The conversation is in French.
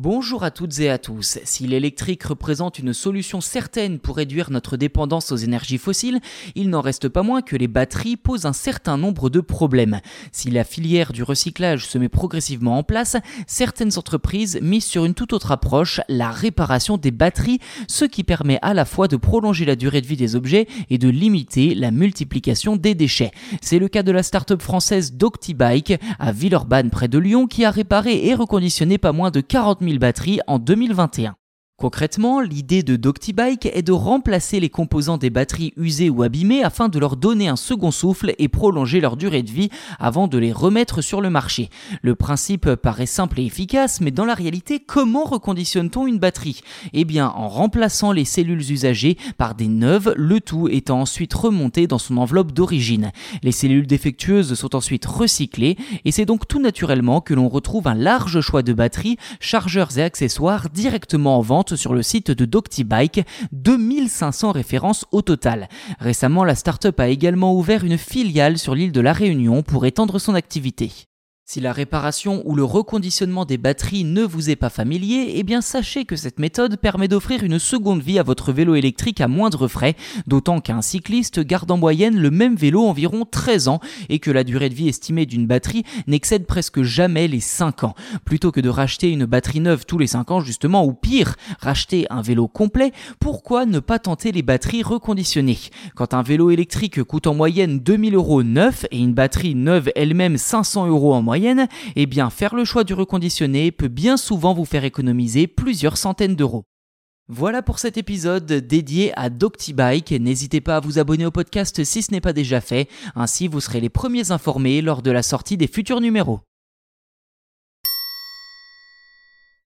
Bonjour à toutes et à tous. Si l'électrique représente une solution certaine pour réduire notre dépendance aux énergies fossiles, il n'en reste pas moins que les batteries posent un certain nombre de problèmes. Si la filière du recyclage se met progressivement en place, certaines entreprises misent sur une toute autre approche, la réparation des batteries, ce qui permet à la fois de prolonger la durée de vie des objets et de limiter la multiplication des déchets. C'est le cas de la start-up française Doctibike à Villeurbanne près de Lyon qui a réparé et reconditionné pas moins de 40 000 batteries en 2021. Concrètement, l'idée de Doctibike est de remplacer les composants des batteries usées ou abîmées afin de leur donner un second souffle et prolonger leur durée de vie avant de les remettre sur le marché. Le principe paraît simple et efficace, mais dans la réalité, comment reconditionne-t-on une batterie? Eh bien, en remplaçant les cellules usagées par des neuves, le tout étant ensuite remonté dans son enveloppe d'origine. Les cellules défectueuses sont ensuite recyclées et c'est donc tout naturellement que l'on retrouve un large choix de batteries, chargeurs et accessoires directement en vente sur le site de Doctibike, 2500 références au total. Récemment, la startup a également ouvert une filiale sur l'île de la Réunion pour étendre son activité. Si la réparation ou le reconditionnement des batteries ne vous est pas familier, eh bien sachez que cette méthode permet d'offrir une seconde vie à votre vélo électrique à moindre frais, d'autant qu'un cycliste garde en moyenne le même vélo environ 13 ans et que la durée de vie estimée d'une batterie n'excède presque jamais les 5 ans. Plutôt que de racheter une batterie neuve tous les 5 ans justement, ou pire, racheter un vélo complet, pourquoi ne pas tenter les batteries reconditionnées? Quand un vélo électrique coûte en moyenne 2000 euros neuf et une batterie neuve elle-même 500 euros en moyenne, eh bien faire le choix du reconditionné peut bien souvent vous faire économiser plusieurs centaines d'euros. Voilà pour cet épisode dédié à Doctibike. N'hésitez pas à vous abonner au podcast si ce n'est pas déjà fait, ainsi vous serez les premiers informés lors de la sortie des futurs numéros.